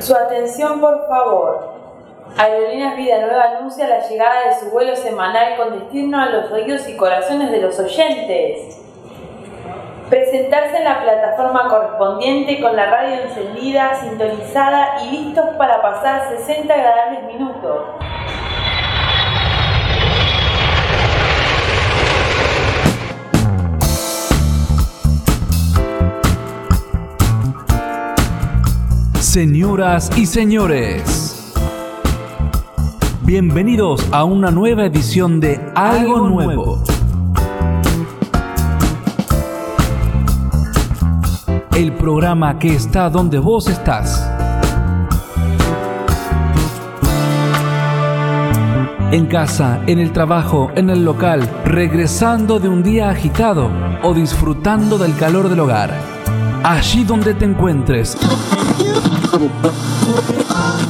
Su atención, por favor. Aerolíneas Vida Nueva anuncia la llegada de su vuelo semanal con destino a los oídos y corazones de los oyentes. Presentarse en la plataforma correspondiente con la radio encendida, sintonizada y listos para pasar 60 agradables minutos. Señoras y señores, bienvenidos a una nueva edición de Algo Nuevo. El programa que está donde vos estás. En casa, en el trabajo, en el local, regresando de un día agitado o disfrutando del calor del hogar. Allí donde te encuentres.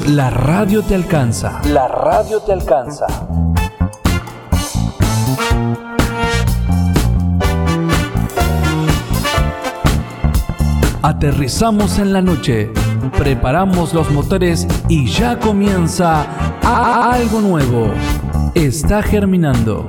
La radio te alcanza. La radio te alcanza. Aterrizamos en la noche, preparamos los motores y ya comienza algo nuevo. Está germinando.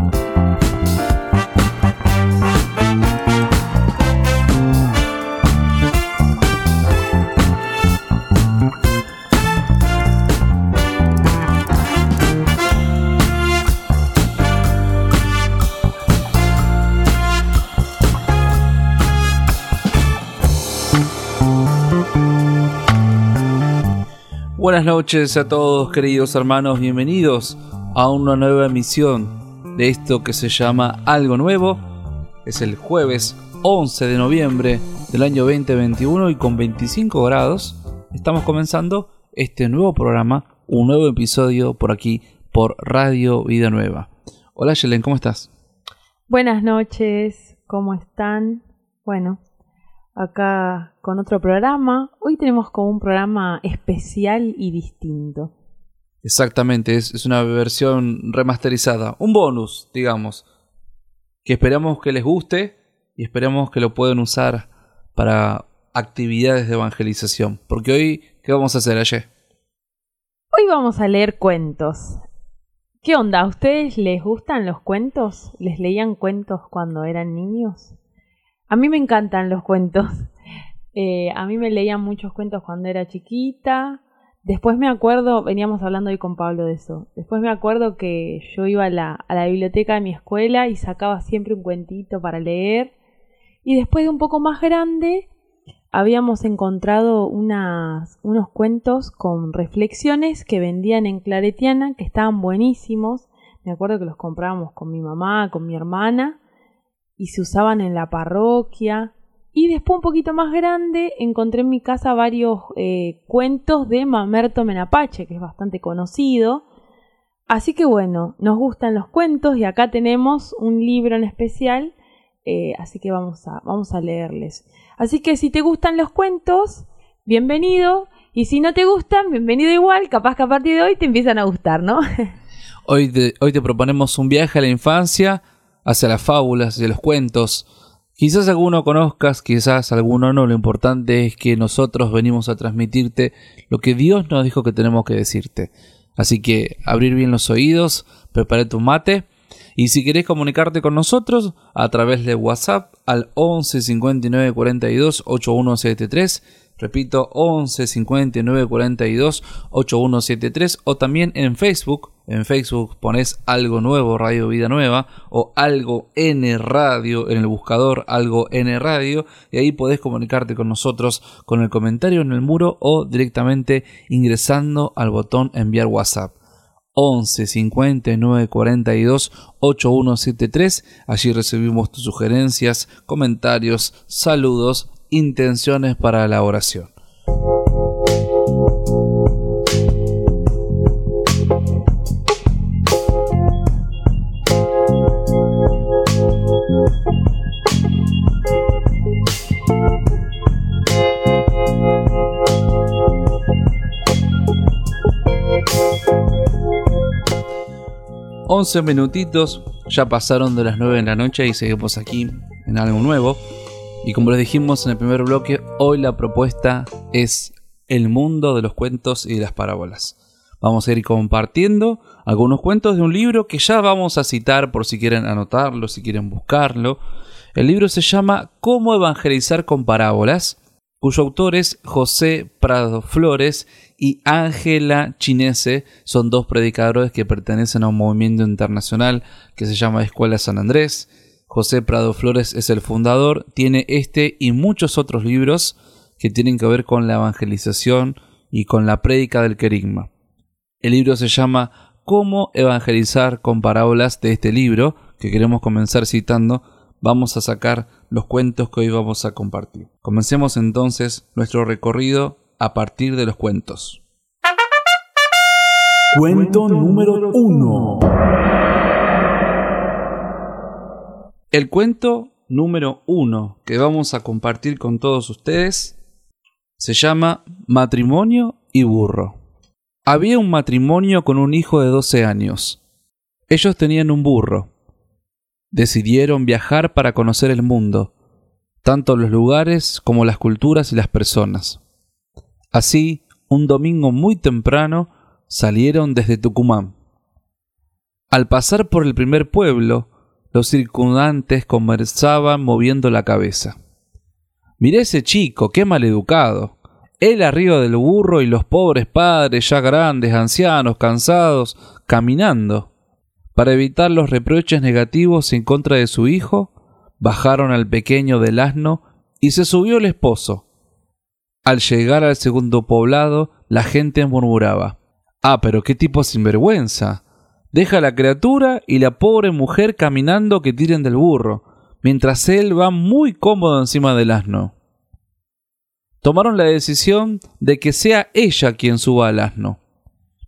Buenas noches a todos queridos hermanos, bienvenidos a una nueva emisión de esto que se llama Algo Nuevo. Es el jueves 11 de noviembre del año 2021 y con 25 grados estamos comenzando este nuevo programa, un nuevo episodio por aquí por Radio Vida Nueva. Hola Yelen, ¿cómo estás? Buenas noches, ¿cómo están? Bueno, acá con otro programa. Hoy tenemos como un programa especial y distinto. Exactamente, es, una versión remasterizada, un bonus, digamos, que esperamos que les guste y esperamos que lo puedan usar para actividades de evangelización. Porque hoy, ¿qué vamos a hacer ayer? Hoy vamos a leer cuentos. ¿Qué onda? ¿A ustedes les gustan los cuentos? ¿Les leían cuentos cuando eran niños? A mí me encantan los cuentos. Eh, a mí me leían muchos cuentos cuando era chiquita. Después me acuerdo, veníamos hablando hoy con Pablo de eso. Después me acuerdo que yo iba a la, a la biblioteca de mi escuela y sacaba siempre un cuentito para leer. Y después de un poco más grande, habíamos encontrado unas, unos cuentos con reflexiones que vendían en Claretiana, que estaban buenísimos. Me acuerdo que los comprábamos con mi mamá, con mi hermana y se usaban en la parroquia. Y después un poquito más grande encontré en mi casa varios eh, cuentos de Mamerto Menapache, que es bastante conocido. Así que bueno, nos gustan los cuentos y acá tenemos un libro en especial, eh, así que vamos a, vamos a leerles. Así que si te gustan los cuentos, bienvenido. Y si no te gustan, bienvenido igual, capaz que a partir de hoy te empiezan a gustar, ¿no? hoy, hoy te proponemos un viaje a la infancia hacia las fábulas, hacia los cuentos. Quizás alguno conozcas, quizás alguno no, lo importante es que nosotros venimos a transmitirte lo que Dios nos dijo que tenemos que decirte. Así que abrir bien los oídos, prepare tu mate y si querés comunicarte con nosotros a través de WhatsApp al 11 59 42 8173 Repito, 11 59 42 8173 o también en Facebook. En Facebook pones algo nuevo, Radio Vida Nueva o algo N Radio en el buscador, algo N Radio y ahí podés comunicarte con nosotros con el comentario en el muro o directamente ingresando al botón enviar WhatsApp. 11 59 42 8173. Allí recibimos tus sugerencias, comentarios, saludos intenciones para la oración. Once minutitos, ya pasaron de las nueve de la noche y seguimos aquí en algo nuevo. Y como les dijimos en el primer bloque, hoy la propuesta es el mundo de los cuentos y de las parábolas. Vamos a ir compartiendo algunos cuentos de un libro que ya vamos a citar por si quieren anotarlo, si quieren buscarlo. El libro se llama Cómo evangelizar con parábolas, cuyo autor es José Prado Flores y Ángela Chinese. Son dos predicadores que pertenecen a un movimiento internacional que se llama Escuela San Andrés. José Prado Flores es el fundador, tiene este y muchos otros libros que tienen que ver con la evangelización y con la prédica del querigma. El libro se llama Cómo evangelizar con parábolas de este libro, que queremos comenzar citando. Vamos a sacar los cuentos que hoy vamos a compartir. Comencemos entonces nuestro recorrido a partir de los cuentos. Cuento número uno. El cuento número uno que vamos a compartir con todos ustedes se llama Matrimonio y Burro. Había un matrimonio con un hijo de 12 años. Ellos tenían un burro. Decidieron viajar para conocer el mundo, tanto los lugares como las culturas y las personas. Así, un domingo muy temprano, salieron desde Tucumán. Al pasar por el primer pueblo, los circundantes conversaban moviendo la cabeza. Miré ese chico, qué maleducado. Él arriba del burro y los pobres padres, ya grandes, ancianos, cansados, caminando. Para evitar los reproches negativos en contra de su hijo, bajaron al pequeño del asno y se subió el esposo. Al llegar al segundo poblado, la gente murmuraba Ah, pero qué tipo sinvergüenza. Deja a la criatura y la pobre mujer caminando que tiren del burro, mientras él va muy cómodo encima del asno. Tomaron la decisión de que sea ella quien suba al asno,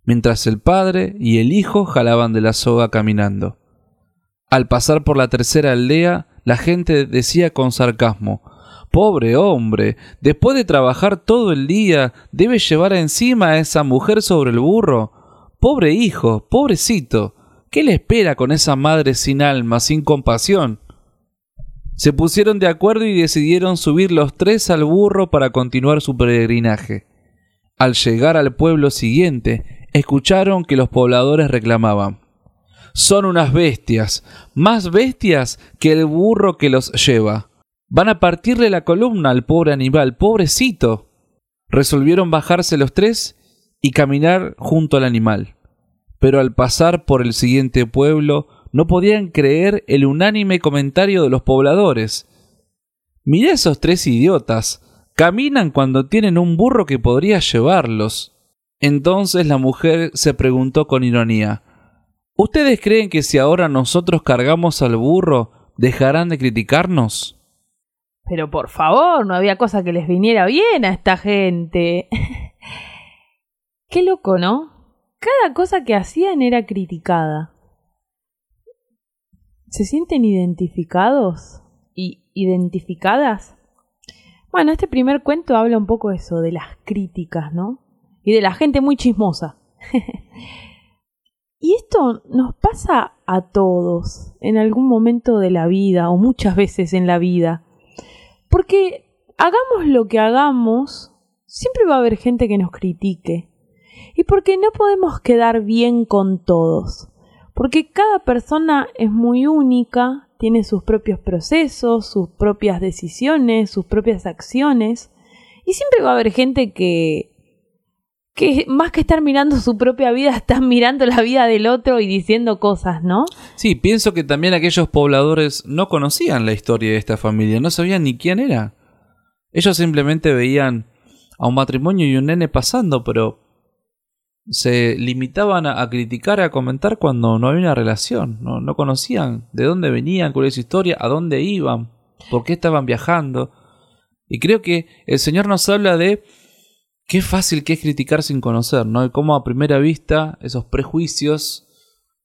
mientras el padre y el hijo jalaban de la soga caminando. Al pasar por la tercera aldea, la gente decía con sarcasmo Pobre hombre, después de trabajar todo el día, debe llevar encima a esa mujer sobre el burro. Pobre hijo, pobrecito. ¿Qué le espera con esa madre sin alma, sin compasión? Se pusieron de acuerdo y decidieron subir los tres al burro para continuar su peregrinaje. Al llegar al pueblo siguiente, escucharon que los pobladores reclamaban Son unas bestias, más bestias que el burro que los lleva. Van a partirle la columna al pobre animal, pobrecito. Resolvieron bajarse los tres y caminar junto al animal. Pero al pasar por el siguiente pueblo no podían creer el unánime comentario de los pobladores. Mirá esos tres idiotas. Caminan cuando tienen un burro que podría llevarlos. Entonces la mujer se preguntó con ironía ¿Ustedes creen que si ahora nosotros cargamos al burro dejarán de criticarnos? Pero por favor, no había cosa que les viniera bien a esta gente. Qué loco, ¿no? Cada cosa que hacían era criticada. ¿Se sienten identificados? ¿Y identificadas? Bueno, este primer cuento habla un poco eso, de las críticas, ¿no? Y de la gente muy chismosa. y esto nos pasa a todos en algún momento de la vida o muchas veces en la vida. Porque hagamos lo que hagamos, siempre va a haber gente que nos critique. Y porque no podemos quedar bien con todos. Porque cada persona es muy única, tiene sus propios procesos, sus propias decisiones, sus propias acciones. Y siempre va a haber gente que que más que estar mirando su propia vida, están mirando la vida del otro y diciendo cosas, ¿no? Sí, pienso que también aquellos pobladores no conocían la historia de esta familia, no sabían ni quién era. Ellos simplemente veían a un matrimonio y un nene pasando, pero se limitaban a, criticar, a comentar cuando no había una relación, ¿no? no conocían de dónde venían, cuál es su historia, a dónde iban, por qué estaban viajando. Y creo que el Señor nos habla de qué fácil que es criticar sin conocer, ¿no? Y cómo a primera vista esos prejuicios,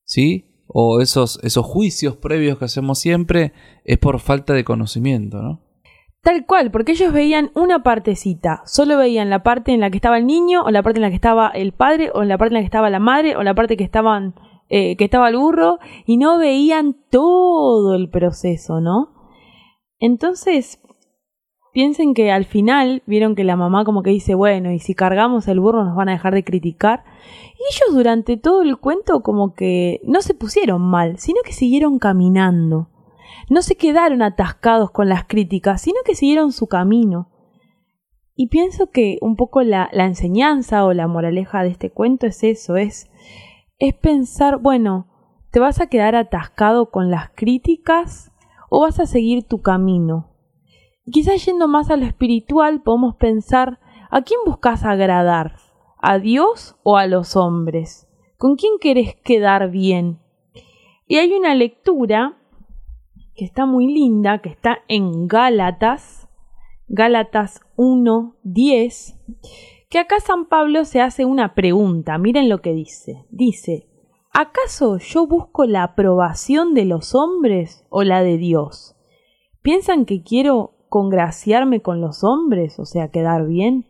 ¿sí? O esos, esos juicios previos que hacemos siempre es por falta de conocimiento, ¿no? Tal cual, porque ellos veían una partecita, solo veían la parte en la que estaba el niño, o la parte en la que estaba el padre, o la parte en la que estaba la madre, o la parte que estaban eh, que estaba el burro y no veían todo el proceso, ¿no? Entonces, piensen que al final vieron que la mamá como que dice, bueno, y si cargamos el burro nos van a dejar de criticar. Y ellos durante todo el cuento como que no se pusieron mal, sino que siguieron caminando. No se quedaron atascados con las críticas, sino que siguieron su camino. Y pienso que un poco la, enseñanza o la moraleja de este cuento es eso, es, es pensar, bueno, ¿te vas a quedar atascado con las críticas o vas a seguir tu camino? quizás yendo más a lo espiritual, podemos pensar, ¿a quién buscas agradar? ¿A Dios o a los hombres? ¿Con quién querés quedar bien? Y hay una lectura que está muy linda, que está en Gálatas, Gálatas 1, 10, que acá San Pablo se hace una pregunta. Miren lo que dice. Dice, ¿acaso yo busco la aprobación de los hombres o la de Dios? ¿Piensan que quiero congraciarme con los hombres, o sea, quedar bien?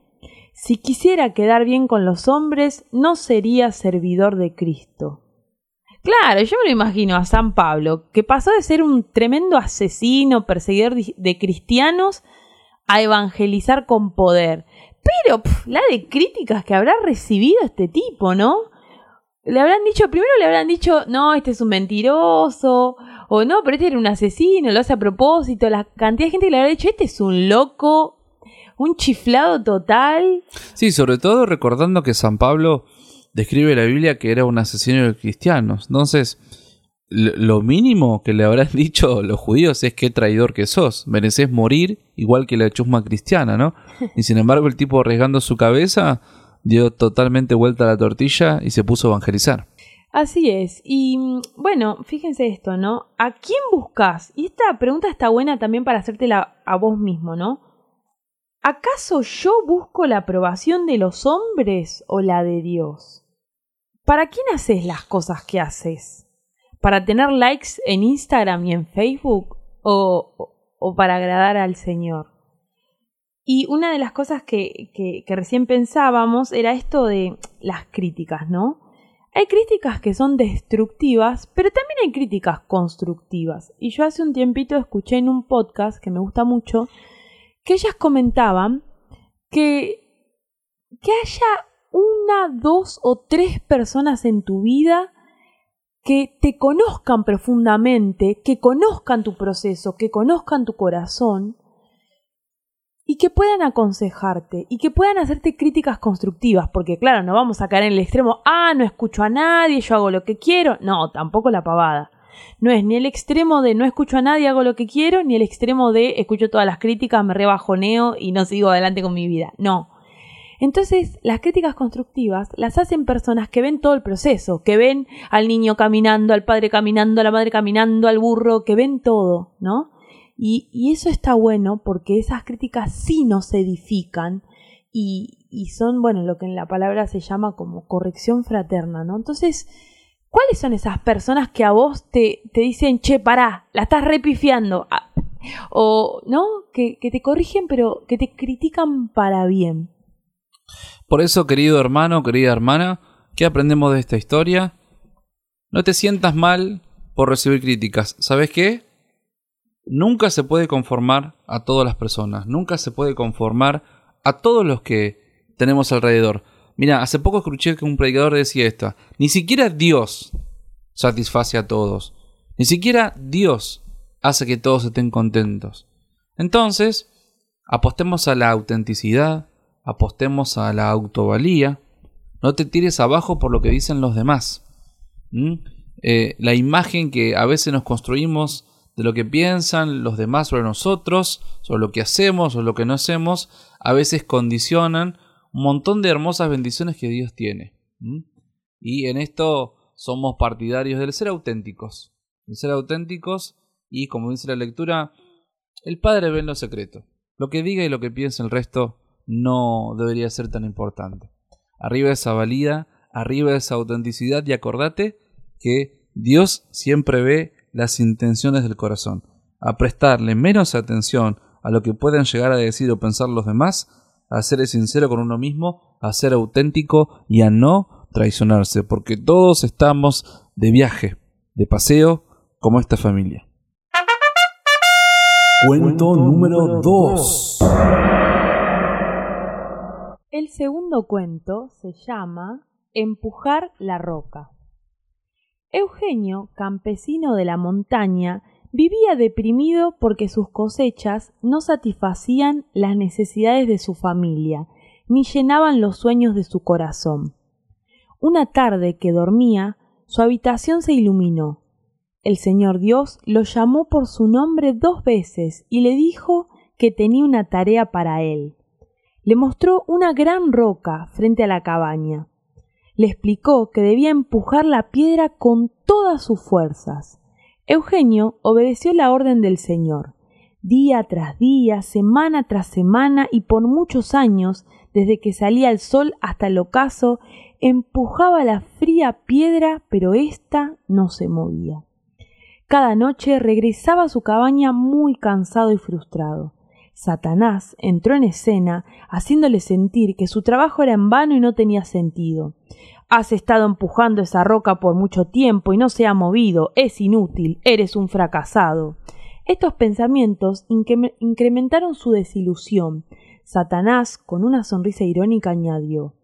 Si quisiera quedar bien con los hombres, no sería servidor de Cristo. Claro, yo me lo imagino a San Pablo, que pasó de ser un tremendo asesino, perseguidor de cristianos, a evangelizar con poder. Pero la de críticas que habrá recibido este tipo, ¿no? Le habrán dicho, primero le habrán dicho, no, este es un mentiroso, o no, pero este era un asesino, lo hace a propósito, la cantidad de gente que le habrá dicho, este es un loco, un chiflado total. Sí, sobre todo recordando que San Pablo describe la Biblia que era un asesino de cristianos. Entonces, lo mínimo que le habrán dicho los judíos es que traidor que sos, mereces morir igual que la chusma cristiana, ¿no? Y sin embargo el tipo arriesgando su cabeza dio totalmente vuelta a la tortilla y se puso a evangelizar. Así es. Y mm, bueno, fíjense esto, ¿no? ¿A quién buscas? Y esta pregunta está buena también para hacértela a vos mismo, ¿no? ¿Acaso yo busco la aprobación de los hombres o la de Dios? ¿Para quién haces las cosas que haces? ¿Para tener likes en Instagram y en Facebook? ¿O, o para agradar al Señor? Y una de las cosas que, que, recién pensábamos era esto de las críticas, ¿no? Hay críticas que son destructivas, pero también hay críticas constructivas. Y yo hace un tiempito escuché en un podcast que me gusta mucho que ellas comentaban que, que haya una, dos o tres personas en tu vida que te conozcan profundamente, que conozcan tu proceso, que conozcan tu corazón y que puedan aconsejarte y que puedan hacerte críticas constructivas, porque claro, no vamos a caer en el extremo, ah, no escucho a nadie, yo hago lo que quiero, no, tampoco la pavada. No es ni el extremo de no escucho a nadie, hago lo que quiero, ni el extremo de escucho todas las críticas, me rebajoneo y no sigo adelante con mi vida. No. Entonces, las críticas constructivas las hacen personas que ven todo el proceso, que ven al niño caminando, al padre caminando, a la madre caminando, al burro, que ven todo, ¿no? Y, eso está bueno porque esas críticas sí nos edifican y, son, bueno, lo que en la palabra se llama como corrección fraterna, ¿no? Entonces, ¿cuáles son esas personas que a vos te, te dicen, che, pará, la estás repifiando? Ah, o, ¿no? Que, que te corrigen, pero que te critican para bien. Por eso, querido hermano, querida hermana, ¿qué aprendemos de esta historia? No te sientas mal por recibir críticas. ¿Sabes qué? nunca se puede conformar a todas las personas, nunca se puede conformar a todos los que tenemos alrededor. Mira, hace poco escuché que un predicador decía esto, ni siquiera Dios satisface a todos, ni siquiera Dios hace que todos estén contentos. Entonces, apostemos a la autenticidad, apostemos a la autovalía, no te tires abajo por lo que dicen los demás. Eh, la imagen que a veces nos construimos de lo que piensan los demás sobre nosotros, sobre lo que hacemos o lo que no hacemos, a veces condicionan un montón de hermosas bendiciones que Dios tiene. Y en esto somos partidarios del ser auténticos, del ser auténticos y como dice la lectura, el Padre ve en lo secreto. Lo que diga y lo que piense el resto no debería ser tan importante. Arriba esa valía, arriba esa autenticidad y acordate que Dios siempre ve las intenciones del corazón, a prestarle menos atención a lo que puedan llegar a decir o pensar los demás, a ser sincero con uno mismo, a ser auténtico y a no traicionarse, porque todos estamos de viaje, de paseo, como esta familia. Cuento número 2. El segundo cuento se llama Empujar la roca. Eugenio, campesino de la montaña, vivía deprimido porque sus cosechas no satisfacían las necesidades de su familia, ni llenaban los sueños de su corazón. Una tarde que dormía, su habitación se iluminó. El Señor Dios lo llamó por su nombre dos veces y le dijo que tenía una tarea para él. Le mostró una gran roca frente a la cabaña. Le explicó que debía empujar la piedra con todas sus fuerzas. Eugenio obedeció la orden del Señor. Día tras día, semana tras semana y por muchos años, desde que salía el sol hasta el ocaso, empujaba la fría piedra, pero ésta no se movía. Cada noche regresaba a su cabaña muy cansado y frustrado. Satanás entró en escena, haciéndole sentir que su trabajo era en vano y no tenía sentido. Has estado empujando esa roca por mucho tiempo y no se ha movido, es inútil, eres un fracasado. Estos pensamientos incrementaron su desilusión. Satanás, con una sonrisa irónica, añadió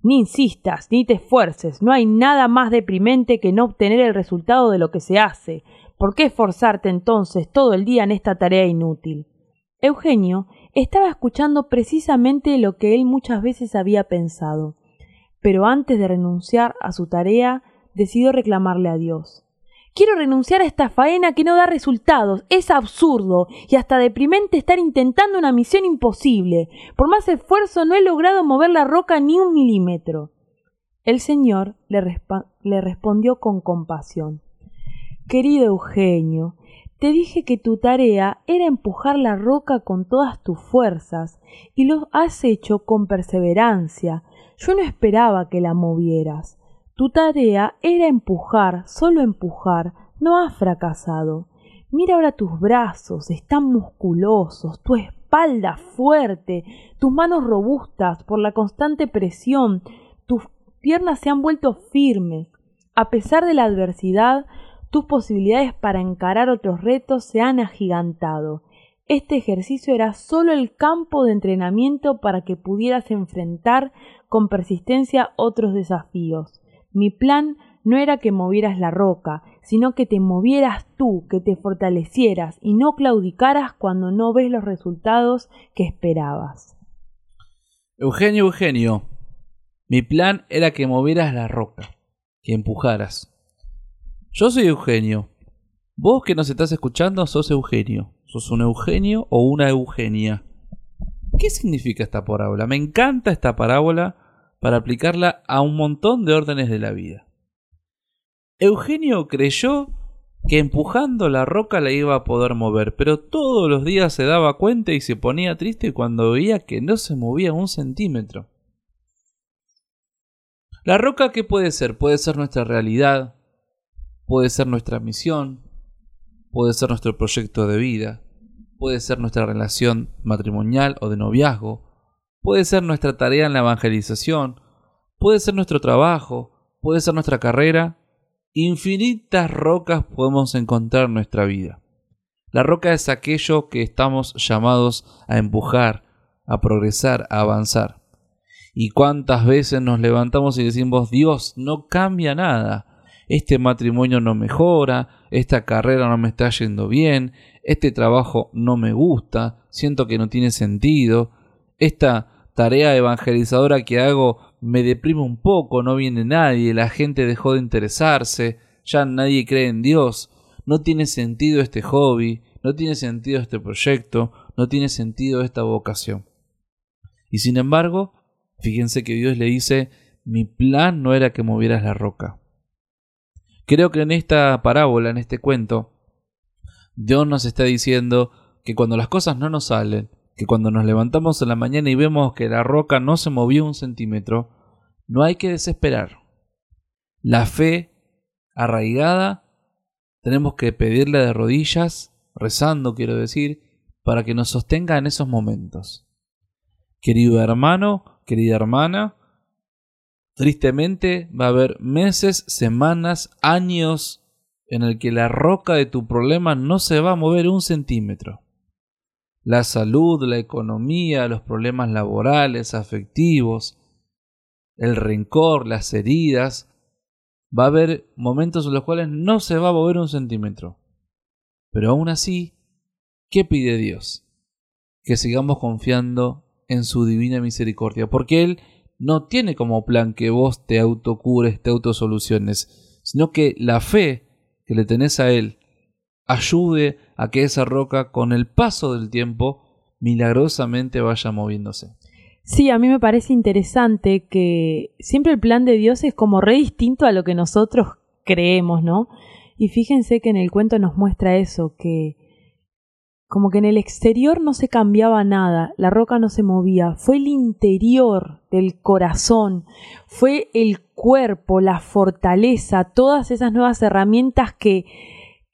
Ni insistas, ni te esfuerces, no hay nada más deprimente que no obtener el resultado de lo que se hace. ¿Por qué esforzarte entonces todo el día en esta tarea inútil? Eugenio estaba escuchando precisamente lo que él muchas veces había pensado pero antes de renunciar a su tarea, decidió reclamarle a Dios. Quiero renunciar a esta faena que no da resultados. Es absurdo y hasta deprimente estar intentando una misión imposible. Por más esfuerzo no he logrado mover la roca ni un milímetro. El Señor le, le respondió con compasión. Querido Eugenio, te dije que tu tarea era empujar la roca con todas tus fuerzas, y lo has hecho con perseverancia, yo no esperaba que la movieras. Tu tarea era empujar, solo empujar. No has fracasado. Mira ahora tus brazos, están musculosos, tu espalda fuerte, tus manos robustas por la constante presión, tus piernas se han vuelto firmes. A pesar de la adversidad, tus posibilidades para encarar otros retos se han agigantado. Este ejercicio era solo el campo de entrenamiento para que pudieras enfrentar con persistencia otros desafíos. Mi plan no era que movieras la roca, sino que te movieras tú, que te fortalecieras y no claudicaras cuando no ves los resultados que esperabas. Eugenio, Eugenio, mi plan era que movieras la roca, que empujaras. Yo soy Eugenio. Vos que nos estás escuchando sos Eugenio. ¿Sos un Eugenio o una Eugenia? ¿Qué significa esta parábola? Me encanta esta parábola para aplicarla a un montón de órdenes de la vida. Eugenio creyó que empujando la roca la iba a poder mover, pero todos los días se daba cuenta y se ponía triste cuando veía que no se movía un centímetro. La roca, ¿qué puede ser? Puede ser nuestra realidad, puede ser nuestra misión, puede ser nuestro proyecto de vida, puede ser nuestra relación matrimonial o de noviazgo, puede ser nuestra tarea en la evangelización, puede ser nuestro trabajo, puede ser nuestra carrera. Infinitas rocas podemos encontrar en nuestra vida. La roca es aquello que estamos llamados a empujar, a progresar, a avanzar. Y cuántas veces nos levantamos y decimos, Dios, no cambia nada este matrimonio no mejora, esta carrera no me está yendo bien, este trabajo no me gusta, siento que no tiene sentido, esta tarea evangelizadora que hago me deprime un poco, no viene nadie, la gente dejó de interesarse, ya nadie cree en Dios, no tiene sentido este hobby, no tiene sentido este proyecto, no tiene sentido esta vocación. Y sin embargo, fíjense que Dios le dice, mi plan no era que movieras la roca. Creo que en esta parábola, en este cuento, Dios nos está diciendo que cuando las cosas no nos salen, que cuando nos levantamos en la mañana y vemos que la roca no se movió un centímetro, no hay que desesperar. La fe arraigada tenemos que pedirle de rodillas, rezando quiero decir, para que nos sostenga en esos momentos. Querido hermano, querida hermana, Tristemente va a haber meses, semanas, años en el que la roca de tu problema no se va a mover un centímetro. La salud, la economía, los problemas laborales, afectivos, el rencor, las heridas, va a haber momentos en los cuales no se va a mover un centímetro. Pero aún así, ¿qué pide Dios? Que sigamos confiando en su divina misericordia, porque Él no tiene como plan que vos te autocures, te autosoluciones, sino que la fe que le tenés a Él ayude a que esa roca con el paso del tiempo milagrosamente vaya moviéndose. Sí, a mí me parece interesante que siempre el plan de Dios es como re distinto a lo que nosotros creemos, ¿no? Y fíjense que en el cuento nos muestra eso, que como que en el exterior no se cambiaba nada, la roca no se movía, fue el interior del corazón, fue el cuerpo, la fortaleza, todas esas nuevas herramientas que,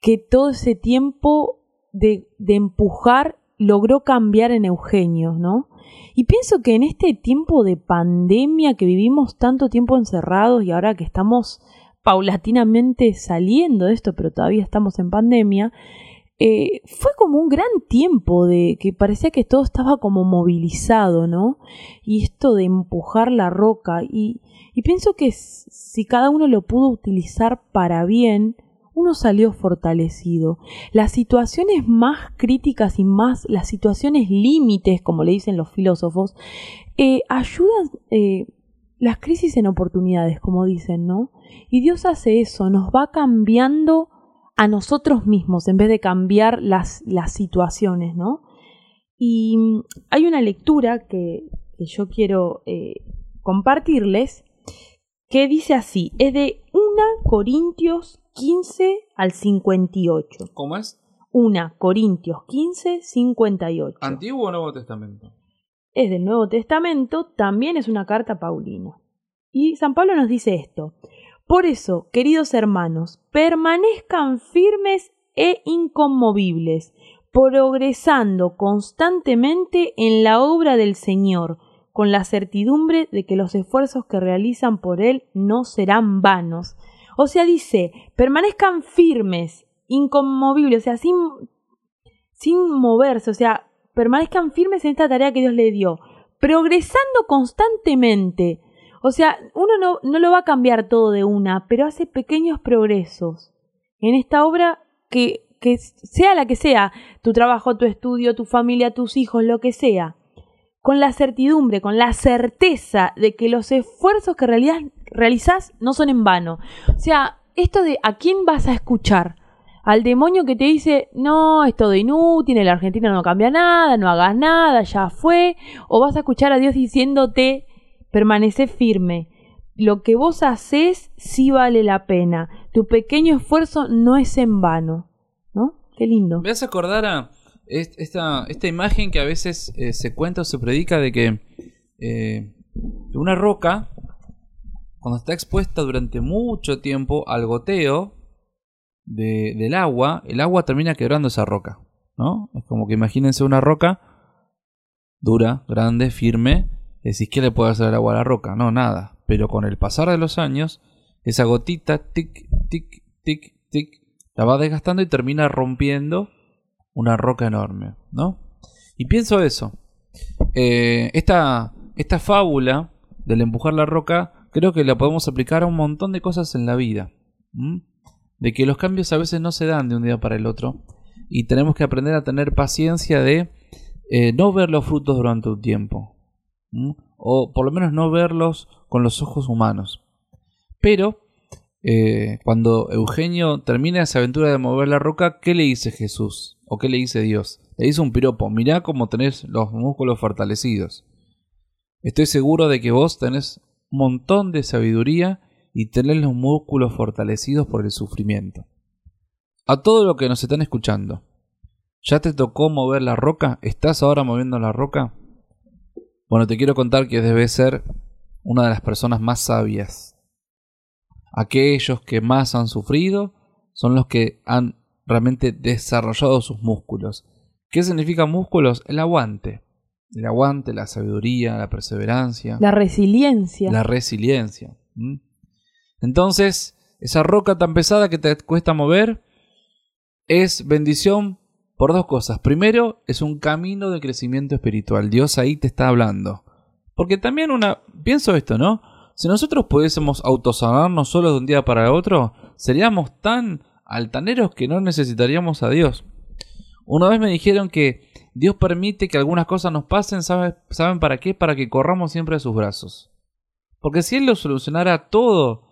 que todo ese tiempo de, de empujar logró cambiar en Eugenio, ¿no? Y pienso que en este tiempo de pandemia que vivimos tanto tiempo encerrados y ahora que estamos paulatinamente saliendo de esto, pero todavía estamos en pandemia, eh, fue como un gran tiempo de que parecía que todo estaba como movilizado, ¿no? Y esto de empujar la roca y, y pienso que si cada uno lo pudo utilizar para bien, uno salió fortalecido. Las situaciones más críticas y más las situaciones límites, como le dicen los filósofos, eh, ayudan eh, las crisis en oportunidades, como dicen, ¿no? Y Dios hace eso, nos va cambiando a nosotros mismos en vez de cambiar las, las situaciones, ¿no? Y mm, hay una lectura que, que yo quiero eh, compartirles que dice así, es de 1 Corintios 15 al 58. ¿Cómo es? 1 Corintios 15, 58. ¿Antiguo o Nuevo Testamento? Es del Nuevo Testamento, también es una carta paulina. Y San Pablo nos dice esto. Por eso, queridos hermanos, permanezcan firmes e inconmovibles, progresando constantemente en la obra del Señor, con la certidumbre de que los esfuerzos que realizan por Él no serán vanos, o sea, dice, permanezcan firmes, inconmovibles, o sea, sin, sin moverse, o sea, permanezcan firmes en esta tarea que Dios le dio, progresando constantemente. O sea, uno no, no lo va a cambiar todo de una, pero hace pequeños progresos en esta obra que, que sea la que sea, tu trabajo, tu estudio, tu familia, tus hijos, lo que sea con la certidumbre, con la certeza de que los esfuerzos que realizás no son en vano. O sea, esto de a quién vas a escuchar. Al demonio que te dice, no, es todo inútil, en la Argentina no cambia nada, no hagas nada, ya fue. O vas a escuchar a Dios diciéndote, permanece firme. Lo que vos haces sí vale la pena. Tu pequeño esfuerzo no es en vano. ¿No? Qué lindo. Me hace acordar a esta, esta imagen que a veces eh, se cuenta o se predica de que eh, una roca, cuando está expuesta durante mucho tiempo al goteo del agua, el agua termina quebrando esa roca. ¿no? Es como que imagínense una roca dura, grande, firme. Decís, ¿qué le puede hacer el agua a la roca? No, nada. Pero con el pasar de los años, esa gotita, tic, tic, tic, tic, la va desgastando y termina rompiendo una roca enorme, ¿no? Y pienso eso. Eh, esta, esta fábula del empujar la roca, creo que la podemos aplicar a un montón de cosas en la vida. De que los cambios a veces no se dan de un día para el otro. Y tenemos que aprender a tener paciencia de eh, no ver los frutos durante un tiempo. O por lo menos no verlos con los ojos humanos. Pero eh, cuando Eugenio termina esa aventura de mover la roca, ¿qué le dice Jesús? ¿O qué le dice Dios? Le dice un piropo, mirá cómo tenés los músculos fortalecidos. Estoy seguro de que vos tenés un montón de sabiduría y tenés los músculos fortalecidos por el sufrimiento. A todo lo que nos están escuchando, ¿ya te tocó mover la roca? ¿Estás ahora moviendo la roca? Bueno, te quiero contar que debes ser una de las personas más sabias. Aquellos que más han sufrido son los que han realmente desarrollado sus músculos. ¿Qué significa músculos? El aguante. el aguante, la sabiduría, la perseverancia, La resiliencia. la resiliencia. Entonces, esa roca tan pesada que te cuesta mover es bendición por dos cosas. Primero, es un camino de crecimiento espiritual. Dios ahí te está hablando. Porque también una... Pienso esto, ¿no? Si nosotros pudiésemos autosanarnos solo de un día para otro, seríamos tan altaneros que no necesitaríamos a Dios. Una vez me dijeron que Dios permite que algunas cosas nos pasen, ¿sabe- ¿saben para qué? Para que corramos siempre a sus brazos. Porque si Él lo solucionara todo,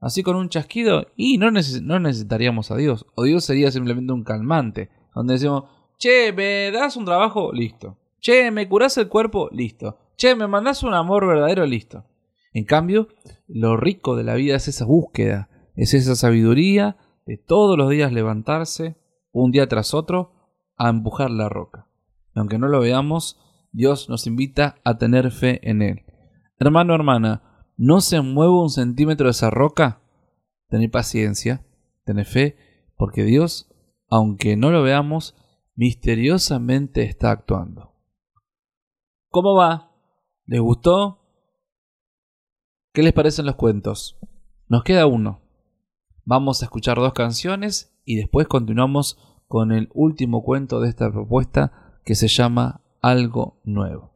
así con un chasquido, y no, no necesitaríamos a Dios. O Dios sería simplemente un calmante, donde decimos, che, me das un trabajo, listo. Che, me curás el cuerpo, listo. Che, me mandás un amor verdadero, listo. En cambio, lo rico de la vida es esa búsqueda, es esa sabiduría de todos los días levantarse, un día tras otro, a empujar la roca. Y aunque no lo veamos, Dios nos invita a tener fe en Él. Hermano, hermana, no se mueve un centímetro de esa roca. Tené paciencia, tené fe, porque Dios, aunque no lo veamos, misteriosamente está actuando. ¿Cómo va? ¿Les gustó? ¿Qué les parecen los cuentos? Nos queda uno. Vamos a escuchar dos canciones y después continuamos con el último cuento de esta propuesta que se llama Algo Nuevo.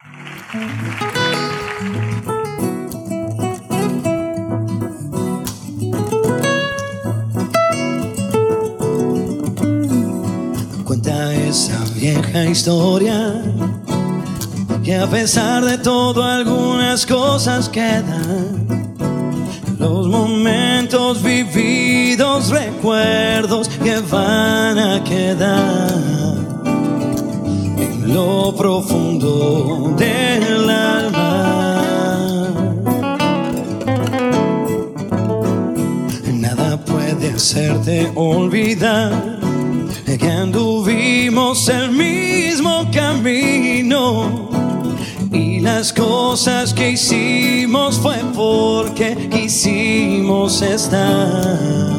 Vieja historia que a pesar de todo algunas cosas quedan. Los momentos vividos, recuerdos que van a quedar en lo profundo del alma. Nada puede hacerte olvidar que anduvimos el mismo camino y las cosas que hicimos fue porque quisimos estar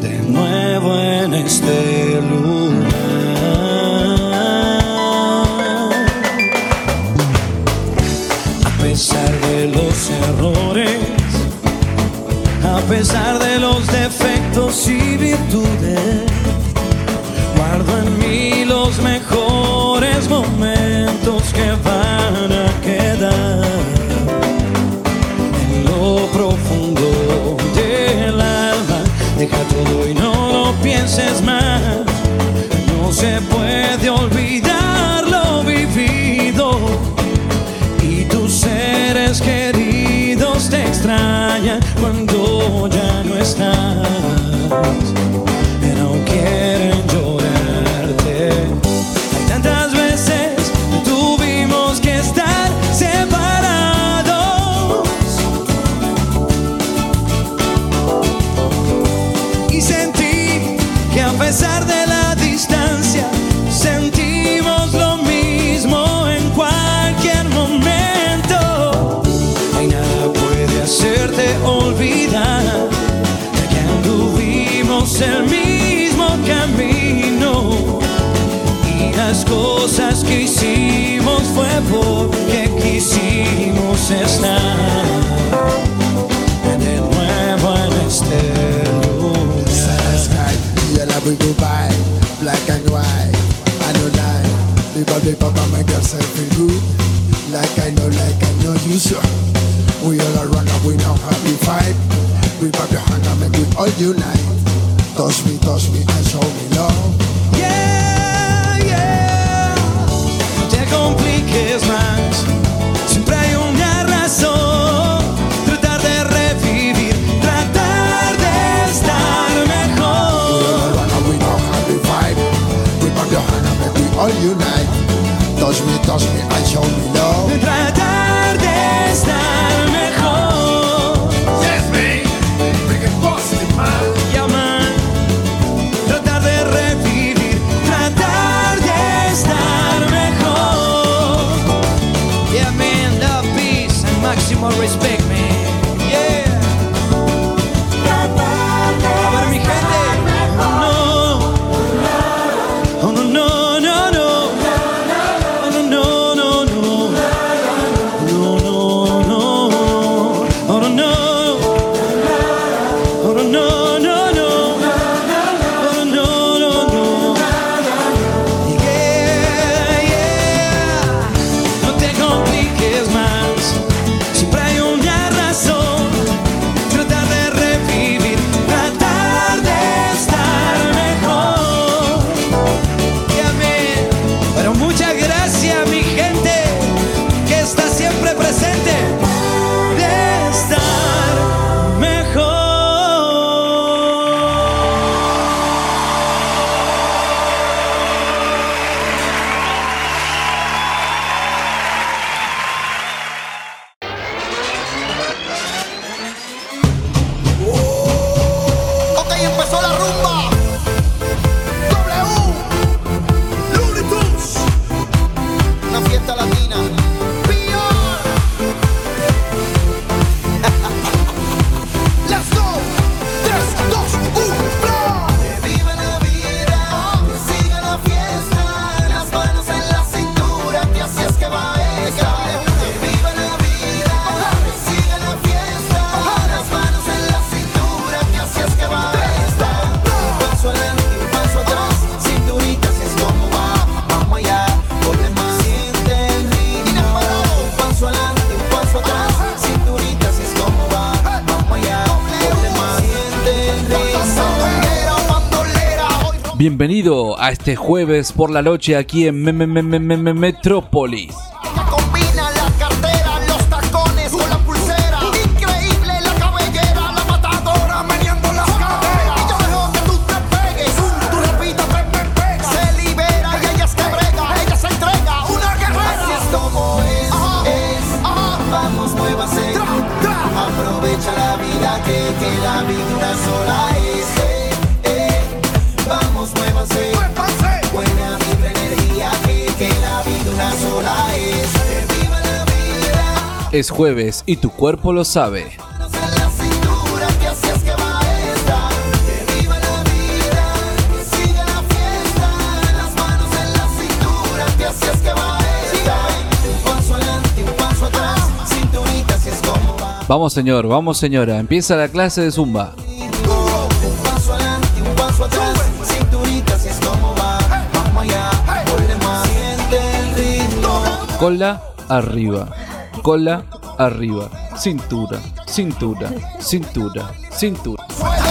de nuevo en este lugar. A pesar de los errores, a pesar de los defectos y virtudes, los mejores momentos que van a quedar en lo profundo del alma. Deja todo y no lo pienses más. No se puede olvidar lo vivido y tus seres queridos te extrañan cuando ya no estás. Cosas que hicimos fue porque quisimos estar de nuevo en este lugar. sky, yellow we by, black and white. I know lie, make yourself feel good. Like I know, like I know you sure. We all around and we now happy vibe. We pop your hand and make we all unite. Touch me, touch me and show me love. touch me and show me love. Tratar de estar mejor. Yes, me, make it positive, man. Yeah, man. Tratar de revivir, tratar de estar mejor. Yeah, man, love, peace and maximum respect. Bienvenido a este jueves por la noche aquí en Me- Me- Me- Me- Me- Me- Metrópolis. Paso atrás. Cinturita, así es como va. Vamos señor, vamos señora, empieza la clase de zumba. Es. Cola arriba, cola arriba, cintura, cintura, cintura, cintura.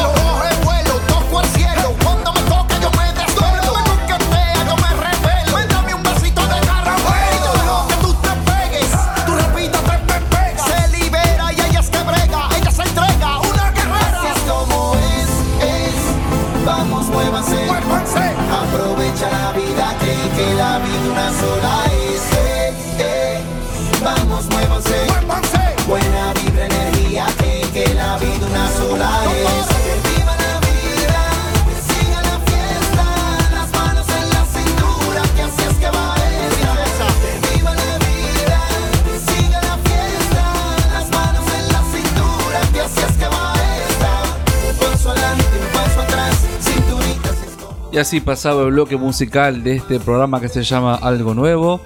Así pasaba el bloque musical de este programa que se llama Algo Nuevo.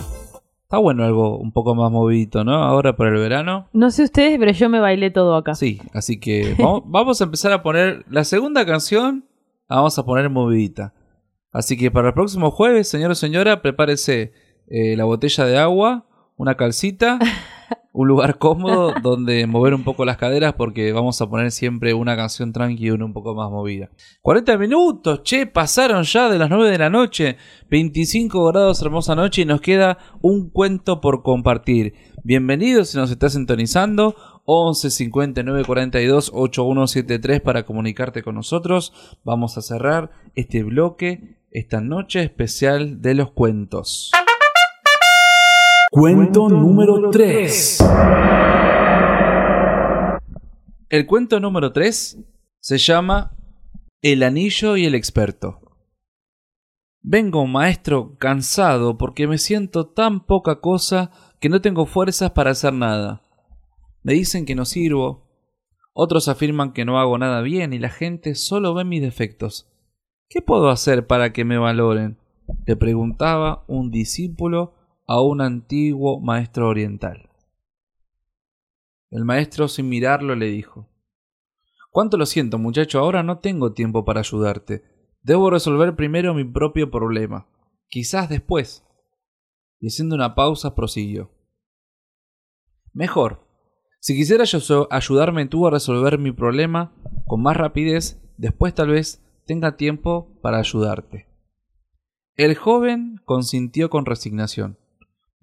Está bueno algo un poco más movidito, ¿no? Ahora para el verano. No sé ustedes, pero yo me bailé todo acá. Sí, así que vamos, vamos a empezar a poner la segunda canción. La vamos a poner movidita. Así que para el próximo jueves, señor o señora, prepárese eh, la botella de agua, una calcita, un lugar cómodo donde mover un poco las caderas porque vamos a poner siempre una canción tranqui y una un poco más movida. 40 minutos, che, pasaron ya de las 9 de la noche, 25 grados, hermosa noche y nos queda un cuento por compartir. Bienvenidos si nos estás sintonizando. 11 59 42 8173 para comunicarte con nosotros. Vamos a cerrar este bloque, esta noche especial de los cuentos. Cuento número 3. El cuento número 3 se llama El anillo y el experto. Vengo, maestro, cansado porque me siento tan poca cosa que no tengo fuerzas para hacer nada. Me dicen que no sirvo, otros afirman que no hago nada bien y la gente solo ve mis defectos. ¿Qué puedo hacer para que me valoren? le preguntaba un discípulo a un antiguo maestro oriental. El maestro, sin mirarlo, le dijo Cuánto lo siento, muchacho, ahora no tengo tiempo para ayudarte. Debo resolver primero mi propio problema. Quizás después. Y haciendo una pausa, prosiguió. Mejor. Si quisieras ayudarme tú a resolver mi problema con más rapidez, después tal vez tenga tiempo para ayudarte. El joven consintió con resignación,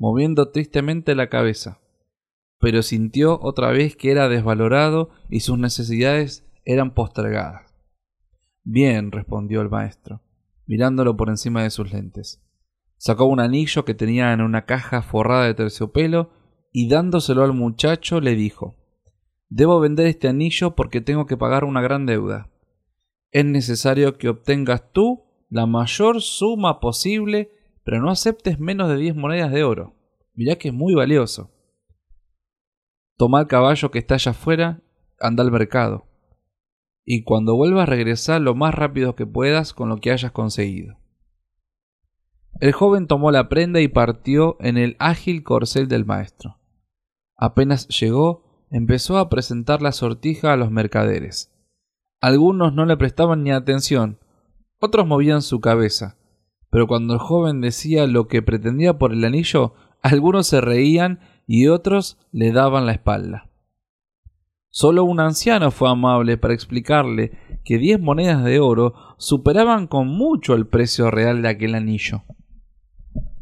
moviendo tristemente la cabeza pero sintió otra vez que era desvalorado y sus necesidades eran postergadas. Bien, respondió el maestro, mirándolo por encima de sus lentes. Sacó un anillo que tenía en una caja forrada de terciopelo y dándoselo al muchacho le dijo Debo vender este anillo porque tengo que pagar una gran deuda. Es necesario que obtengas tú la mayor suma posible, pero no aceptes menos de 10 monedas de oro. Mirá que es muy valioso. Toma el caballo que está allá afuera, anda al mercado. Y cuando vuelvas regresa lo más rápido que puedas con lo que hayas conseguido. El joven tomó la prenda y partió en el ágil corcel del maestro. Apenas llegó, empezó a presentar la sortija a los mercaderes. Algunos no le prestaban ni atención, otros movían su cabeza, pero cuando el joven decía lo que pretendía por el anillo, algunos se reían y otros le daban la espalda. Solo un anciano fue amable para explicarle que diez monedas de oro superaban con mucho el precio real de aquel anillo.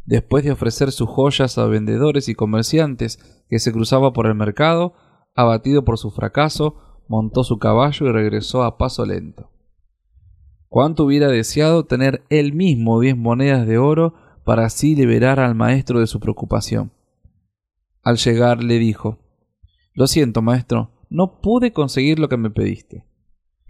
Después de ofrecer sus joyas a vendedores y comerciantes que se cruzaba por el mercado, abatido por su fracaso, montó su caballo y regresó a paso lento. Cuánto hubiera deseado tener él mismo diez monedas de oro para así liberar al maestro de su preocupación. Al llegar le dijo Lo siento, maestro, no pude conseguir lo que me pediste.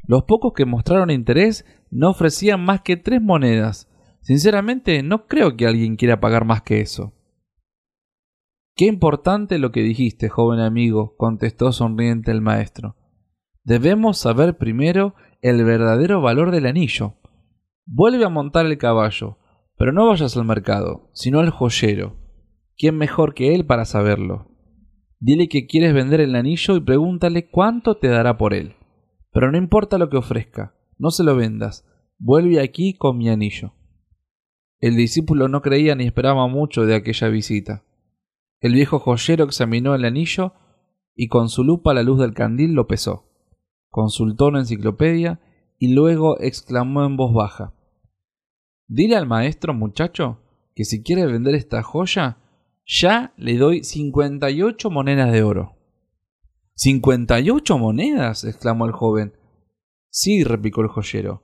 Los pocos que mostraron interés no ofrecían más que tres monedas. Sinceramente, no creo que alguien quiera pagar más que eso. Qué importante lo que dijiste, joven amigo, contestó sonriente el maestro. Debemos saber primero el verdadero valor del anillo. Vuelve a montar el caballo, pero no vayas al mercado, sino al joyero. ¿Quién mejor que él para saberlo? Dile que quieres vender el anillo y pregúntale cuánto te dará por él. Pero no importa lo que ofrezca, no se lo vendas. Vuelve aquí con mi anillo. El discípulo no creía ni esperaba mucho de aquella visita. El viejo joyero examinó el anillo y con su lupa a la luz del candil lo pesó. Consultó una enciclopedia y luego exclamó en voz baja Dile al maestro, muchacho, que si quiere vender esta joya, ya le doy cincuenta y ocho monedas de oro. ¿Cincuenta y ocho monedas? exclamó el joven. Sí, replicó el joyero.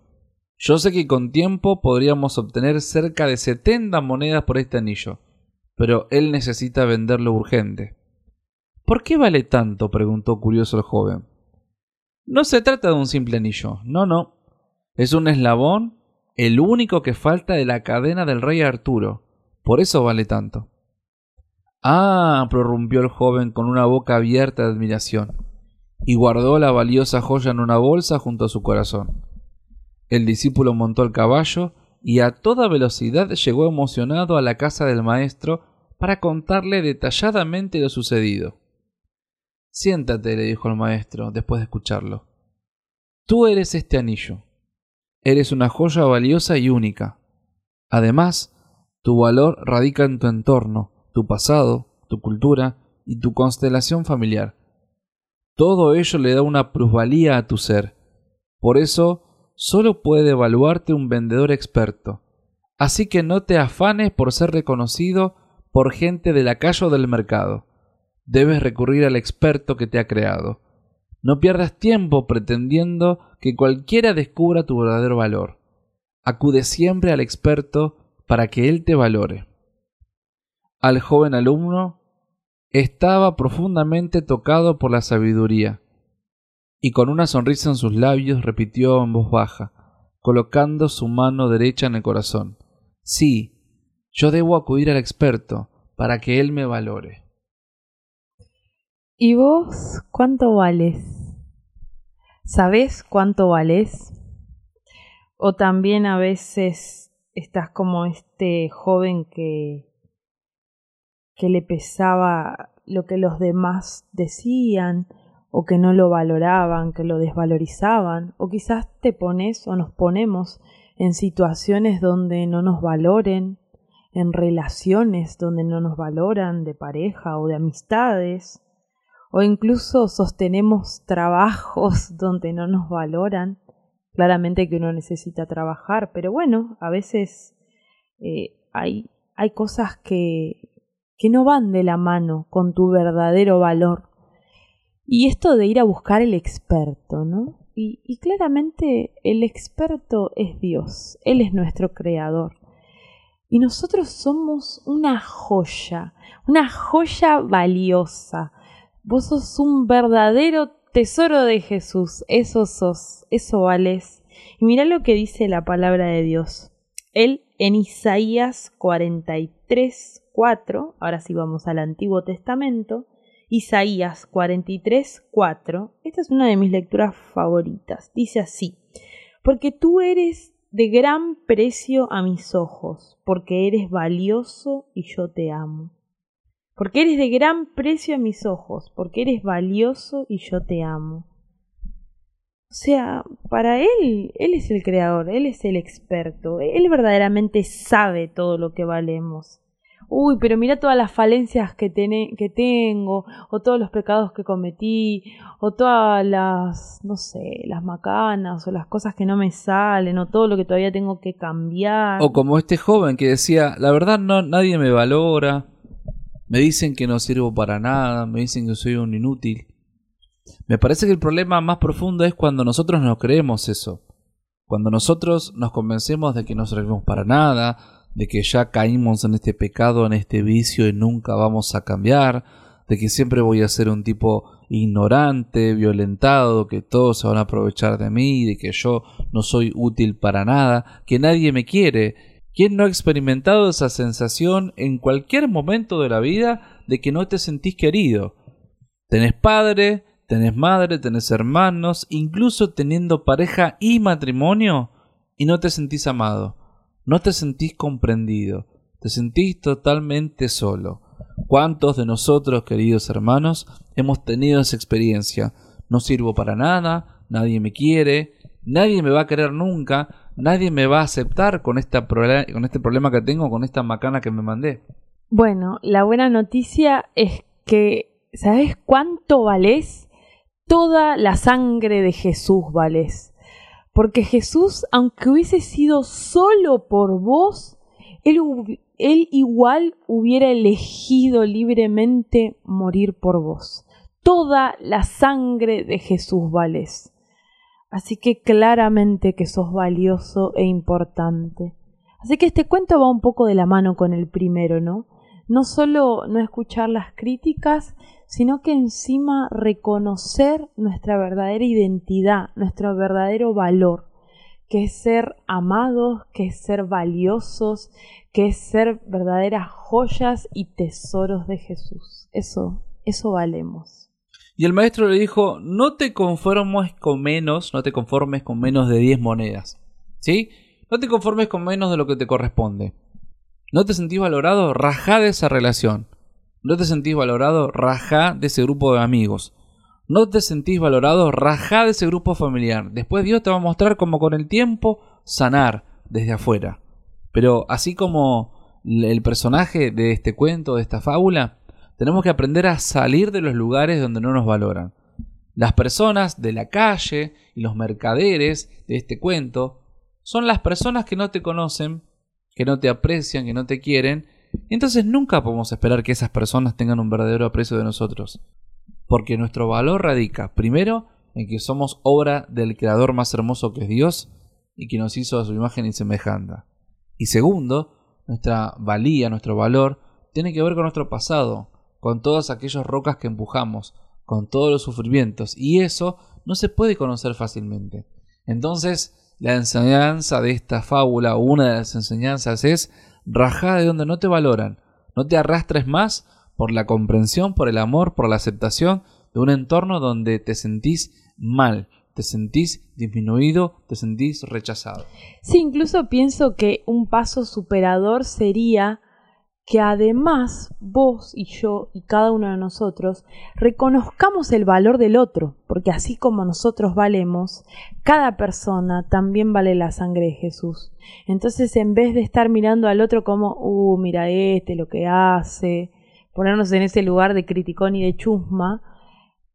Yo sé que con tiempo podríamos obtener cerca de setenta monedas por este anillo, pero él necesita venderlo urgente. ¿Por qué vale tanto? preguntó curioso el joven. No se trata de un simple anillo, no, no. Es un eslabón, el único que falta de la cadena del rey Arturo. Por eso vale tanto. Ah, prorrumpió el joven con una boca abierta de admiración, y guardó la valiosa joya en una bolsa junto a su corazón. El discípulo montó el caballo y a toda velocidad llegó emocionado a la casa del maestro para contarle detalladamente lo sucedido. Siéntate, le dijo el maestro, después de escucharlo. Tú eres este anillo. Eres una joya valiosa y única. Además, tu valor radica en tu entorno, tu pasado, tu cultura y tu constelación familiar. Todo ello le da una plusvalía a tu ser. Por eso, solo puede evaluarte un vendedor experto. Así que no te afanes por ser reconocido por gente de la calle o del mercado. Debes recurrir al experto que te ha creado. No pierdas tiempo pretendiendo que cualquiera descubra tu verdadero valor. Acude siempre al experto para que él te valore al joven alumno estaba profundamente tocado por la sabiduría, y con una sonrisa en sus labios repitió en voz baja, colocando su mano derecha en el corazón Sí, yo debo acudir al experto para que él me valore. ¿Y vos cuánto vales? ¿Sabés cuánto vales? O también a veces estás como este joven que que le pesaba lo que los demás decían, o que no lo valoraban, que lo desvalorizaban, o quizás te pones o nos ponemos en situaciones donde no nos valoren, en relaciones donde no nos valoran de pareja o de amistades, o incluso sostenemos trabajos donde no nos valoran. Claramente que uno necesita trabajar, pero bueno, a veces eh, hay, hay cosas que, que no van de la mano con tu verdadero valor. Y esto de ir a buscar el experto, ¿no? Y, claramente el experto es Dios, Él es nuestro creador. Y nosotros somos una joya, una joya valiosa. Vos sos un verdadero tesoro de Jesús, eso sos, eso vales. Y mira lo que dice la palabra de Dios. Él en Isaías 43, 4, ahora sí vamos al Antiguo Testamento, Isaías 43, 4, esta es una de mis lecturas favoritas, dice así, porque tú eres de gran precio a mis ojos, porque eres valioso y yo te amo. Porque eres de gran precio a mis ojos, porque eres valioso y yo te amo. O sea, para él, él es el creador, él es el experto, él verdaderamente sabe todo lo que valemos. uy, pero mira todas las falencias que, que tengo, o todos los pecados que cometí, o todas las, no sé, las macanas, o las cosas que no me salen, o todo lo que todavía tengo que cambiar. O como este joven que decía, la verdad no, nadie me valora, me dicen que no sirvo para nada, me dicen que soy un inútil. Me parece que el problema más profundo es cuando nosotros no creemos eso. Cuando nosotros nos convencemos de que no servimos para nada, de que ya caímos en este pecado, en este vicio y nunca vamos a cambiar, de que siempre voy a ser un tipo ignorante, violentado, que todos se van a aprovechar de mí, de que yo no soy útil para nada, que nadie me quiere. ¿Quién no ha experimentado esa sensación en cualquier momento de la vida de que no te sentís querido? Tenés padre, tenés madre, tenés hermanos, incluso teniendo pareja y matrimonio, y no te sentís amado, no te sentís comprendido, te sentís totalmente solo. ¿Cuántos de nosotros, queridos hermanos, hemos tenido esa experiencia? No sirvo para nada, nadie me quiere, nadie me va a querer nunca, nadie me va a aceptar con, con este problema que tengo, con esta macana que me mandé. Bueno, la buena noticia es que, ¿sabes cuánto valés? Toda la sangre de Jesús valés. Porque Jesús, aunque hubiese sido solo por vos, él igual hubiera elegido libremente morir por vos. Toda la sangre de Jesús valés. Así que claramente que sos valioso e importante. Así que este cuento va un poco de la mano con el primero, ¿no? No solo no escuchar las críticas, sino que encima reconocer nuestra verdadera identidad, nuestro verdadero valor, que es ser amados, que es ser valiosos, que es ser verdaderas joyas y tesoros de Jesús. Eso, eso valemos. Y el maestro le dijo, no te conformes con menos, no te conformes con menos de 10 monedas. ¿Sí? No te conformes con menos de lo que te corresponde. ¿No te sentís valorado? Rajá de esa relación. ¿No te sentís valorado? Rajá de ese grupo de amigos. ¿No te sentís valorado? Rajá de ese grupo familiar. Después Dios te va a mostrar cómo con el tiempo sanar desde afuera. Pero así como el personaje de este cuento, de esta fábula, tenemos que aprender a salir de los lugares donde no nos valoran. Las personas de la calle y los mercaderes de este cuento son las personas que no te conocen, que no te aprecian, que no te quieren, entonces nunca podemos esperar que esas personas tengan un verdadero aprecio de nosotros. Porque nuestro valor radica, primero, en que somos obra del Creador más hermoso que es Dios y que nos hizo a su imagen y semejanza. Y segundo, nuestra valía, nuestro valor, tiene que ver con nuestro pasado, con todas aquellas rocas que empujamos, con todos los sufrimientos, y eso no se puede conocer fácilmente. Entonces, la enseñanza de esta fábula, una de las enseñanzas es rajá de donde no te valoran, no te arrastres más por la comprensión, por el amor, por la aceptación de un entorno donde te sentís mal, te sentís disminuido, te sentís rechazado. Sí, incluso pienso que un paso superador sería que además vos y yo y cada uno de nosotros reconozcamos el valor del otro, porque así como nosotros valemos, cada persona también vale la sangre de Jesús. Entonces, en vez de estar mirando al otro como, uh, mira este, lo que hace, ponernos en ese lugar de criticón y de chusma,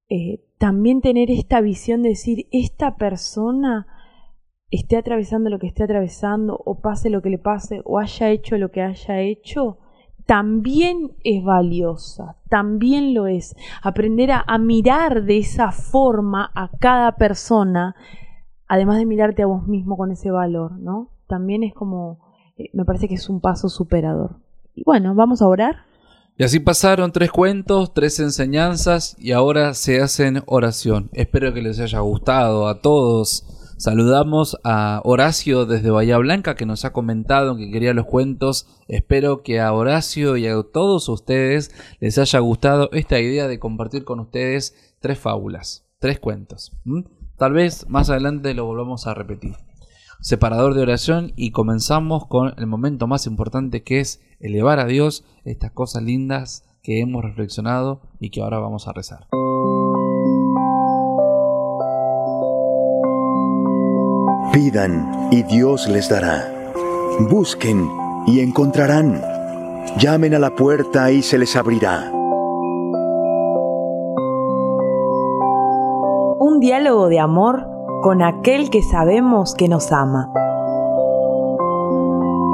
eh, también tener esta visión de decir, esta persona esté atravesando lo que esté atravesando, o pase lo que le pase, o haya hecho lo que haya hecho, también es valiosa, también lo es. Aprender a, mirar de esa forma a cada persona, además de mirarte a vos mismo con ese valor, ¿no? También es como, eh, me parece que es un paso superador. Y bueno, vamos a orar. Y así pasaron tres cuentos, tres enseñanzas y ahora se hacen oración. Espero que les haya gustado a todos. Saludamos a Horacio desde Bahía Blanca que nos ha comentado que quería los cuentos. Espero que a Horacio y a todos ustedes les haya gustado esta idea de compartir con ustedes tres fábulas, tres cuentos. Tal vez más adelante lo volvamos a repetir. Separador de oración y comenzamos con el momento más importante que es elevar a Dios estas cosas lindas que hemos reflexionado y que ahora vamos a rezar. Pidan y Dios les dará. Busquen y encontrarán. Llamen a la puerta y se les abrirá. Un diálogo de amor con aquel que sabemos que nos ama.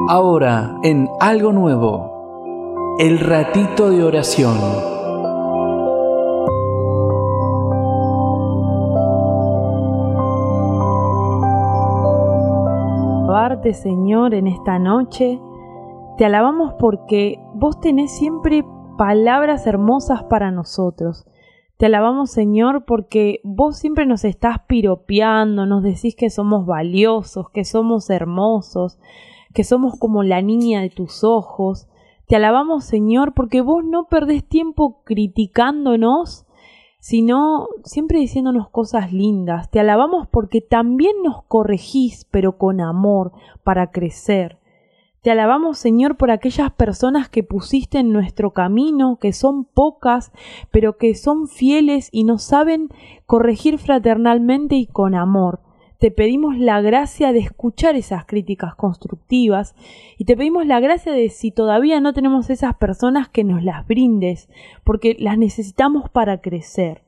Ahora, en algo nuevo, el ratito de oración. Señor, en esta noche. Te alabamos porque vos tenés siempre palabras hermosas para nosotros. Te alabamos, Señor, porque vos siempre nos estás piropeando, nos decís que somos valiosos, que somos hermosos, que somos como la niña de tus ojos. Te alabamos, Señor, porque vos no perdés tiempo criticándonos, sino siempre diciéndonos cosas lindas. Te alabamos porque también nos corregís, pero con amor, para crecer. Te alabamos, Señor, por aquellas personas que pusiste en nuestro camino, que son pocas, pero que son fieles y nos saben corregir fraternalmente y con amor. Te pedimos la gracia de escuchar esas críticas constructivas y te pedimos la gracia de si todavía no tenemos esas personas que nos las brindes, porque las necesitamos para crecer.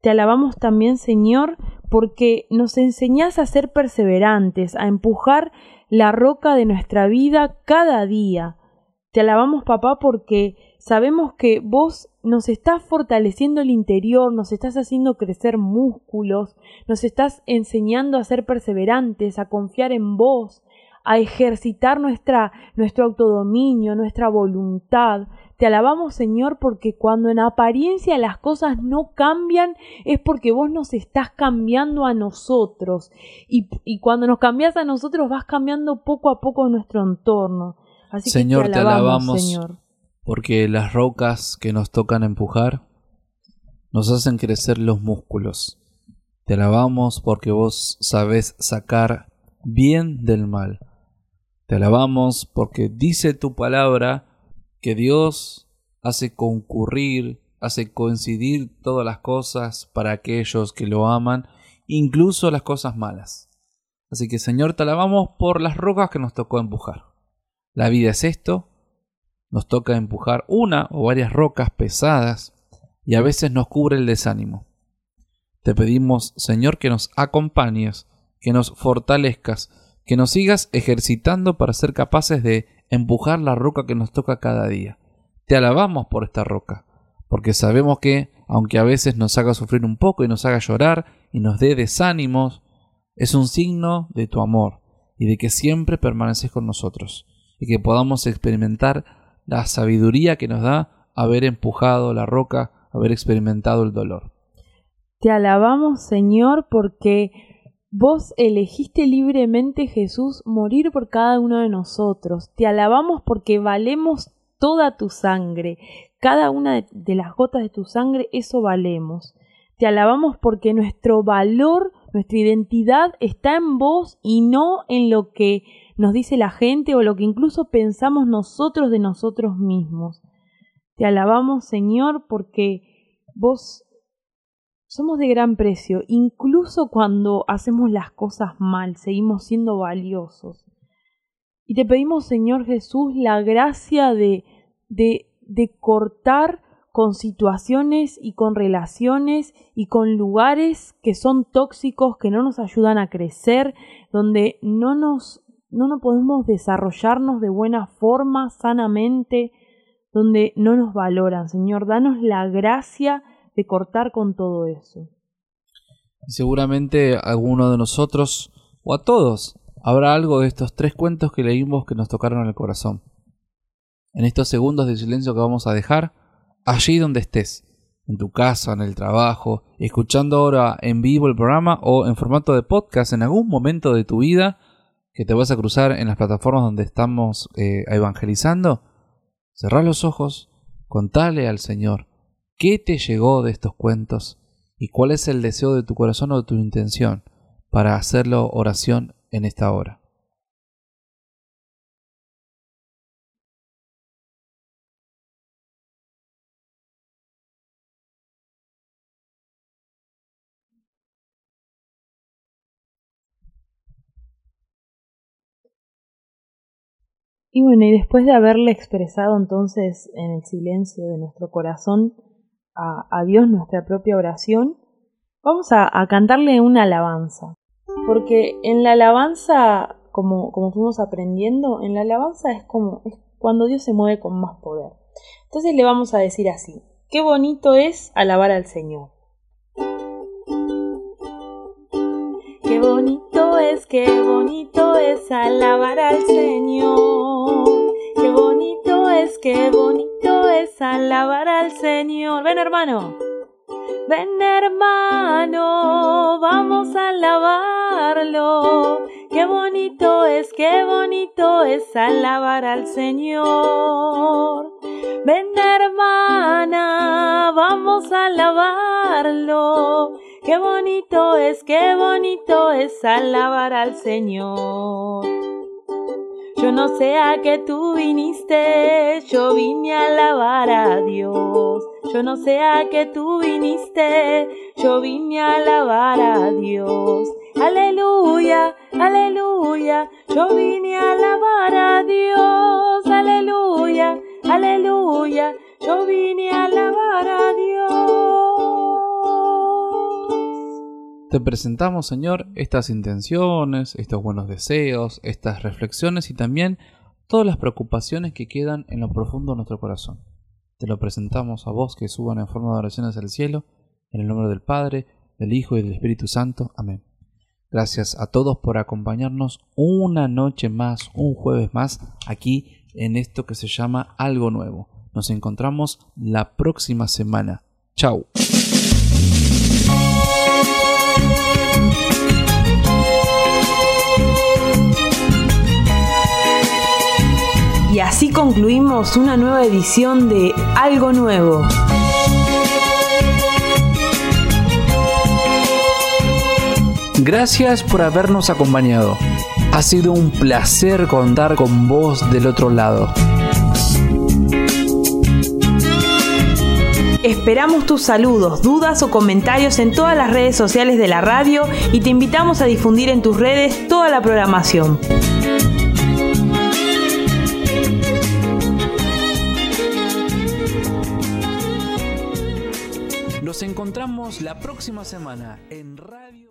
Te alabamos también, Señor, porque nos enseñás a ser perseverantes, a empujar la roca de nuestra vida cada día. Te alabamos, papá, porque sabemos que vos nos estás fortaleciendo el interior, nos estás haciendo crecer músculos, nos estás enseñando a ser perseverantes, a confiar en vos, a ejercitar nuestra, nuestro autodominio, nuestra voluntad. Te alabamos, Señor, porque cuando en apariencia las cosas no cambian, es porque vos nos estás cambiando a nosotros. Y, y cuando nos cambias a nosotros, vas cambiando poco a poco nuestro entorno. Así Señor, que te alabamos. Señor. Porque las rocas que nos tocan empujar nos hacen crecer los músculos. Te alabamos porque vos sabés sacar bien del mal. Te alabamos porque dice tu palabra que Dios hace concurrir, hace coincidir todas las cosas para aquellos que lo aman, incluso las cosas malas. Así que Señor, te alabamos por las rocas que nos tocó empujar. La vida es esto, nos toca empujar una o varias rocas pesadas y a veces nos cubre el desánimo. Te pedimos, Señor, que nos acompañes, que nos fortalezcas, que nos sigas ejercitando para ser capaces de empujar la roca que nos toca cada día. Te alabamos por esta roca, porque sabemos que, aunque a veces nos haga sufrir un poco y nos haga llorar y nos dé desánimos, es un signo de tu amor y de que siempre permaneces con nosotros y que podamos experimentar la sabiduría que nos da haber empujado la roca, haber experimentado el dolor. Te alabamos, Señor, porque vos elegiste libremente, Jesús, morir por cada uno de nosotros. Te alabamos porque valemos toda tu sangre. Cada una de, las gotas de tu sangre, eso valemos. Te alabamos porque nuestro valor, nuestra identidad está en vos y no en lo que nos dice la gente o lo que incluso pensamos nosotros de nosotros mismos. Te alabamos, Señor, porque vos somos de gran precio, incluso cuando hacemos las cosas mal, seguimos siendo valiosos. Y te pedimos, Señor Jesús, la gracia de, de, de cortar con situaciones y con relaciones y con lugares que son tóxicos, que no nos ayudan a crecer, donde no nos, no nos podemos desarrollarnos de buena forma, sanamente, donde no nos valoran. Señor, danos la gracia de cortar con todo eso. Seguramente alguno de nosotros, o a todos, habrá algo de estos tres cuentos que leímos que nos tocaron el corazón. En estos segundos de silencio que vamos a dejar, allí donde estés, en tu casa, en el trabajo, escuchando ahora en vivo el programa o en formato de podcast en algún momento de tu vida que te vas a cruzar en las plataformas donde estamos eh, evangelizando, cerrá los ojos, contale al Señor qué te llegó de estos cuentos y cuál es el deseo de tu corazón o de tu intención para hacerlo oración en esta hora. Y bueno, y después de haberle expresado entonces en el silencio de nuestro corazón a, Dios nuestra propia oración, vamos a, a, cantarle una alabanza. Porque en la alabanza, como, como fuimos aprendiendo, en la alabanza es como es cuando Dios se mueve con más poder. Entonces le vamos a decir así, qué bonito es alabar al Señor. Qué bonito es, qué bonito es alabar al Señor. Qué bonito es, qué bonito es alabar al Señor. Ven hermano. Ven hermano, vamos a alabarlo. Qué bonito es, qué bonito es alabar al Señor. Ven hermana, vamos a alabarlo. Qué bonito es, qué bonito es alabar al Señor. Yo no sé a qué tú viniste, yo vine a alabar a Dios. Yo no sé a qué tú viniste, yo vine a alabar a Dios. Aleluya, aleluya, yo vine a alabar a Dios. Aleluya, aleluya, yo vine a alabar a Dios. Te presentamos, Señor, estas intenciones, estos buenos deseos, estas reflexiones y también todas las preocupaciones que quedan en lo profundo de nuestro corazón. Te lo presentamos a vos que suban en forma de oraciones al cielo, en el nombre del Padre, del Hijo y del Espíritu Santo. Amén. Gracias a todos por acompañarnos una noche más, un jueves más, aquí en esto que se llama Algo Nuevo. Nos encontramos la próxima semana. Chau. Así concluimos una nueva edición de Algo Nuevo. Gracias por habernos acompañado. Ha sido un placer contar con vos del otro lado. Esperamos tus saludos, dudas o comentarios en todas las redes sociales de la radio y te invitamos a difundir en tus redes toda la programación. Encontramos la próxima semana en Radio.